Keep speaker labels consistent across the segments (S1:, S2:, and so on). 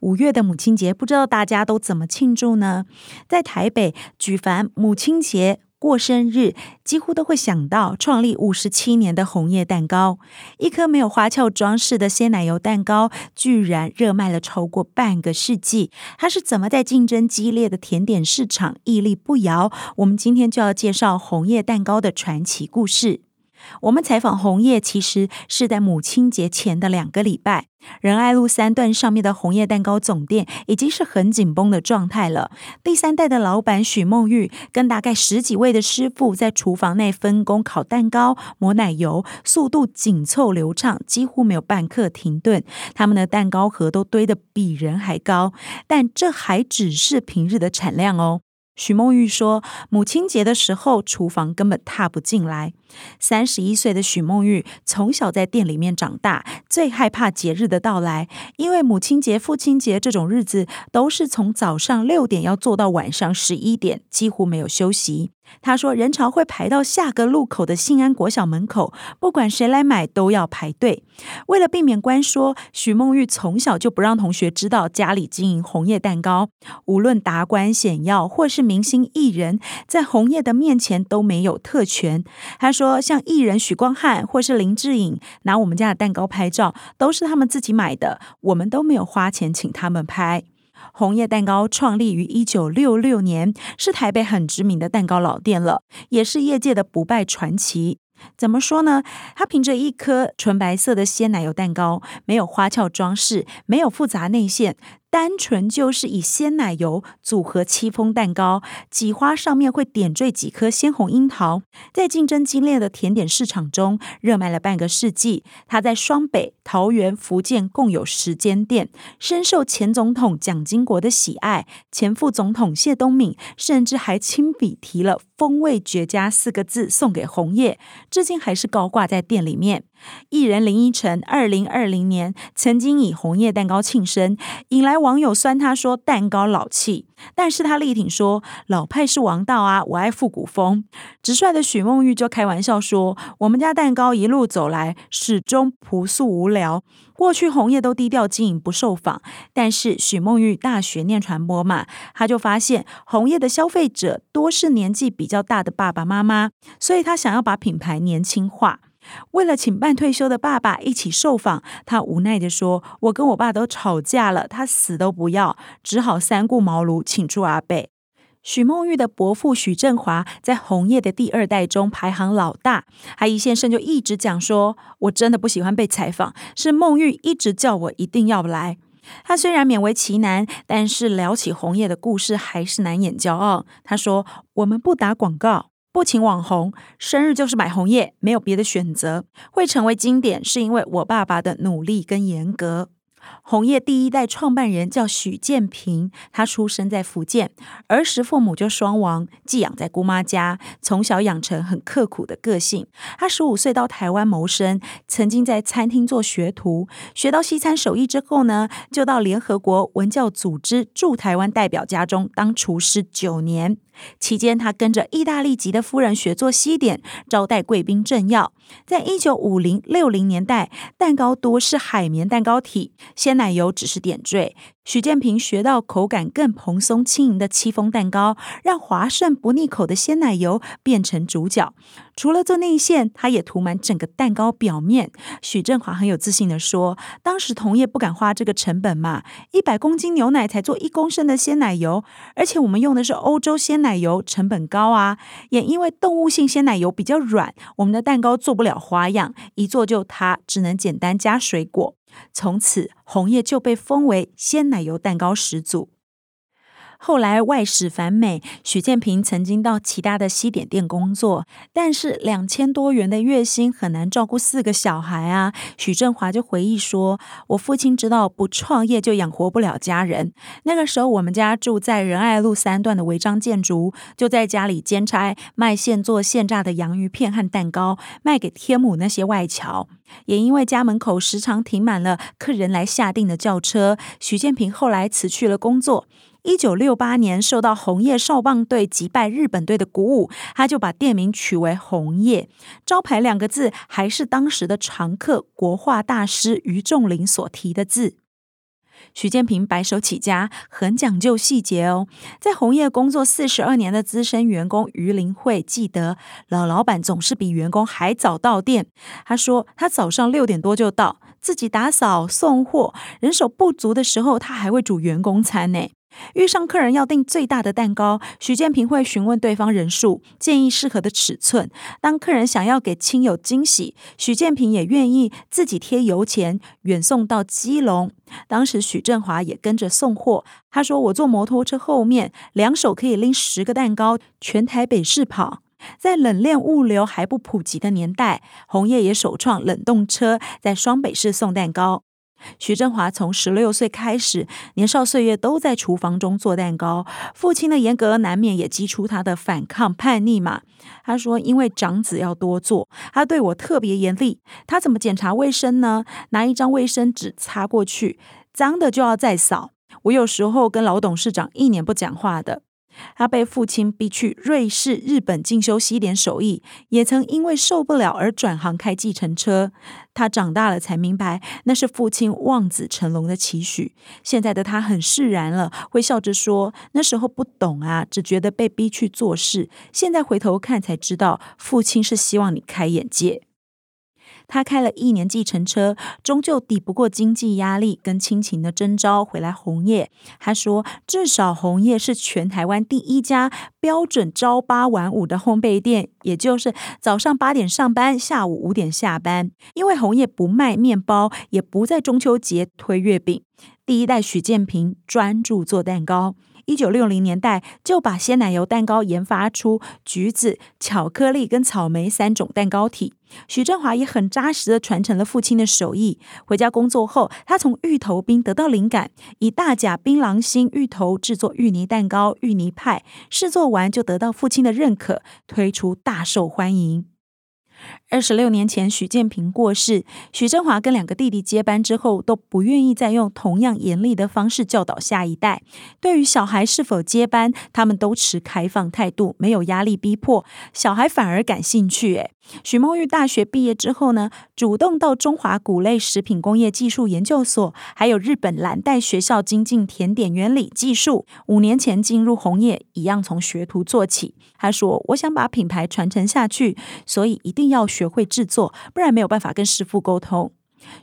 S1: 五月的母亲节，不知道大家都怎么庆祝呢？在台北举凡母亲节、过生日，几乎都会想到创立五十七年的红叶蛋糕。一颗没有花俏装饰的鲜奶油蛋糕，居然热卖了超过半个世纪。它是怎么在竞争激烈的甜点市场屹立不摇？我们今天就要介绍红叶蛋糕的传奇故事。我们采访红叶，其实是在母亲节前的两个礼拜。仁爱路三段上面的红叶蛋糕总店已经是很紧绷的状态了。第三代的老板许梦玉跟大概十几位的师傅在厨房内分工烤蛋糕、抹奶油，速度紧凑流畅，几乎没有半刻停顿。他们的蛋糕盒都堆得比人还高，但这还只是平日的产量哦。许梦玉说：“母亲节的时候，厨房根本踏不进来。三十一岁的许梦玉从小在店里面长大，最害怕节日的到来，因为母亲节、父亲节这种日子都是从早上六点要做到晚上十一点，几乎没有休息。”他说：“人潮会排到下个路口的信安国小门口，不管谁来买都要排队。为了避免关说，许梦玉从小就不让同学知道家里经营红叶蛋糕。无论达官显要或是明星艺人，在红叶的面前都没有特权。他说，像艺人许光汉或是林志颖拿我们家的蛋糕拍照，都是他们自己买的，我们都没有花钱请他们拍。”红叶蛋糕创立于一九六六年，是台北很知名的蛋糕老店了，也是业界的不败传奇。怎么说呢？它凭着一颗纯白色的鲜奶油蛋糕，没有花俏装饰，没有复杂内馅。单纯就是以鲜奶油组合戚风蛋糕，挤花上面会点缀几颗鲜红樱桃，在竞争激烈的甜点市场中热卖了半个世纪。它在双北、桃园、福建共有十间店，深受前总统蒋经国的喜爱。前副总统谢东闵甚至还亲笔提了“风味绝佳”四个字送给红叶，至今还是高挂在店里面。艺人林依晨，二零二零年曾经以红叶蛋糕庆生，引来网友酸他说蛋糕老气，但是他力挺说老派是王道啊，我爱复古风。直率的许梦玉就开玩笑说，我们家蛋糕一路走来始终朴素无聊。过去红叶都低调经营不受访，但是许梦玉大学念传播嘛，他就发现红叶的消费者多是年纪比较大的爸爸妈妈，所以他想要把品牌年轻化。为了请半退休的爸爸一起受访，他无奈地说：“我跟我爸都吵架了，他死都不要，只好三顾茅庐请出阿贝。”许梦玉的伯父许振华在红叶的第二代中排行老大，他一现身就一直讲说：“我真的不喜欢被采访，是梦玉一直叫我一定要来。”他虽然勉为其难，但是聊起红叶的故事还是难掩骄傲。他说：“我们不打广告。”不请网红，生日就是买红叶，没有别的选择。会成为经典，是因为我爸爸的努力跟严格。红叶第一代创办人叫许建平，他出生在福建，儿时父母就双亡，寄养在姑妈家，从小养成很刻苦的个性。他十五岁到台湾谋生，曾经在餐厅做学徒，学到西餐手艺之后呢，就到联合国文教组织驻台湾代表家中当厨师九年。期间，他跟着意大利籍的夫人学做西点，招待贵宾政要。在一九五零六零年代，蛋糕多是海绵蛋糕体，鲜奶油只是点缀。许建平学到口感更蓬松轻盈的戚风蛋糕，让滑顺不腻口的鲜奶油变成主角。除了做内馅，他也涂满整个蛋糕表面。许振华很有自信地说：“当时同业不敢花这个成本嘛，一百公斤牛奶才做一公升的鲜奶油，而且我们用的是欧洲鲜奶油，成本高啊。也因为动物性鲜奶油比较软，我们的蛋糕做不了花样，一做就塌，只能简单加水果。从此，红叶就被封为鲜奶油蛋糕始祖。后来外使返美，许建平曾经到其他的西点店工作，但是两千多元的月薪很难照顾四个小孩啊。许振华就回忆说：“我父亲知道不创业就养活不了家人，那个时候我们家住在仁爱路三段的违章建筑，就在家里兼差卖现做现炸的洋芋片和蛋糕，卖给天母那些外侨。也因为家门口时常停满了客人来下订的轿车，许建平后来辞去了工作。一九六八年，受到红叶少棒队击败日本队的鼓舞，他就把店名取为红叶，招牌两个字还是当时的常客国画大师于仲林所提的字。许建平白手起家，很讲究细节哦。在红叶工作四十二年的资深员工于林慧记得，老老板总是比员工还早到店。他说，他早上六点多就到，自己打扫送货，人手不足的时候，他还会煮员工餐呢。遇上客人要订最大的蛋糕，许建平会询问对方人数，建议适合的尺寸。当客人想要给亲友惊喜，许建平也愿意自己贴油钱远送到基隆。当时许振华也跟着送货，他说：“我坐摩托车后面，两手可以拎十个蛋糕，全台北市跑。”在冷链物流还不普及的年代，红叶也首创冷冻车，在双北市送蛋糕。徐振华从十六岁开始，年少岁月都在厨房中做蛋糕。父亲的严格难免也激出他的反抗叛逆嘛。他说：“因为长子要多做，他对我特别严厉。他怎么检查卫生呢？拿一张卫生纸擦过去，脏的就要再扫。我有时候跟老董事长一年不讲话的。”他被父亲逼去瑞士、日本进修西点手艺，也曾因为受不了而转行开计程车。他长大了才明白，那是父亲望子成龙的期许。现在的他很释然了，会笑着说：“那时候不懂啊，只觉得被逼去做事。现在回头看才知道，父亲是希望你开眼界。”他开了一年计程车，终究抵不过经济压力跟亲情的征召，回来红叶。他说：“至少红叶是全台湾第一家标准朝八晚五的烘焙店，也就是早上八点上班，下午五点下班。因为红叶不卖面包，也不在中秋节推月饼。第一代许建平专注做蛋糕。”一九六零年代就把鲜奶油蛋糕研发出橘子、巧克力跟草莓三种蛋糕体。许振华也很扎实的传承了父亲的手艺。回家工作后，他从芋头冰得到灵感，以大甲槟榔心芋头制作芋泥蛋糕、芋泥派。试做完就得到父亲的认可，推出大受欢迎。二十六年前，许建平过世，许振华跟两个弟弟接班之后，都不愿意再用同样严厉的方式教导下一代。对于小孩是否接班，他们都持开放态度，没有压力逼迫，小孩反而感兴趣。诶，许梦玉大学毕业之后呢，主动到中华谷类食品工业技术研究所，还有日本蓝带学校精进甜点原理技术。五年前进入红叶，一样从学徒做起。他说：“我想把品牌传承下去，所以一定要学学会制作，不然没有办法跟师傅沟通。”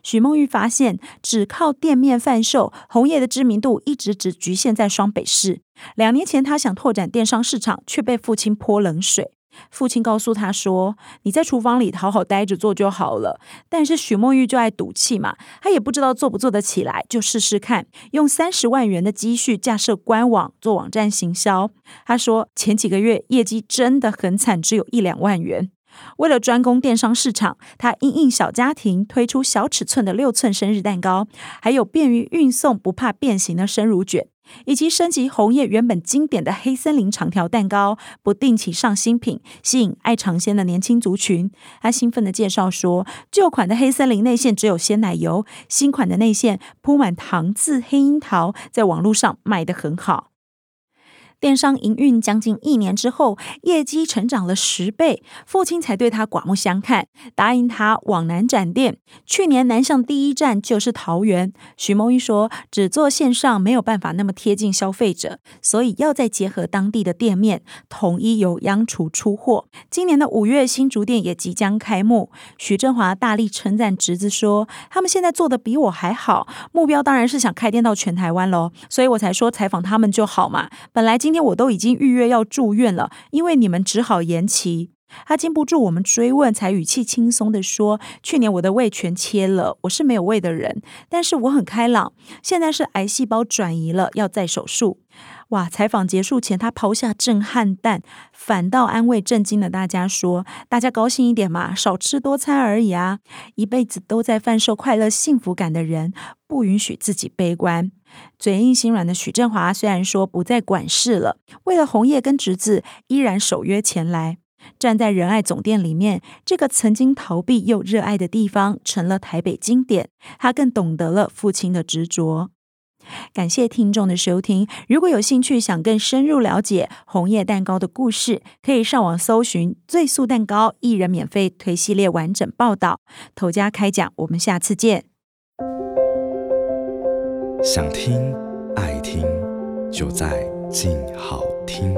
S1: 许梦玉发现，只靠店面贩售，红叶的知名度一直只局限在双北市。两年前，他想拓展电商市场，却被父亲泼冷水。父亲告诉他说：“你在厨房里好好待着做就好了。”但是许梦玉就爱赌气嘛，他也不知道做不做得起来，就试试看，用三十万元的积蓄架设官网做网站行销。他说前几个月业绩真的很惨，只有一两万元。为了专攻电商市场，他因应小家庭推出小尺寸的六寸生日蛋糕，还有便于运送、不怕变形的生乳卷。以及升级红叶原本经典的黑森林长条蛋糕，不定期上新品，吸引爱尝鲜的年轻族群。他兴奋地介绍说，旧款的黑森林内馅只有鲜奶油，新款的内馅铺满糖渍黑樱桃，在网络上卖得很好。电商营运将近一年之后，业绩成长了十倍，父亲才对他刮目相看，答应他往南展店。去年南向第一站就是桃园。许孟玉说，只做线上没有办法那么贴近消费者，所以要再结合当地的店面，统一由央厨出货。今年的五月，新竹店也即将开幕。许振华大力称赞侄子说，他们现在做的比我还好，目标当然是想开店到全台湾喽，所以我才说采访他们就好嘛。本来今今天我都已经预约要住院了，因为你们只好延期。他经不住我们追问，才语气轻松的说：“去年我的胃全切了，我是没有胃的人，但是我很开朗。现在是癌细胞转移了，要再手术。”哇！采访结束前，他抛下震撼弹，反倒安慰震惊的大家说：“大家高兴一点嘛，少吃多餐而已啊！一辈子都在贩售快乐幸福感的人，不允许自己悲观。”嘴硬心软的许振华虽然说不再管事了，为了红叶跟侄子，依然守约前来。站在仁爱总店里面，这个曾经逃避又热爱的地方，成了台北经典。他更懂得了父亲的执着。感谢听众的收听。如果有兴趣想更深入了解红叶蛋糕的故事，可以上网搜寻“最素蛋糕”，艺人免费推系列完整报道。头家开讲，我们下次见。
S2: 想听爱听，就在静好听。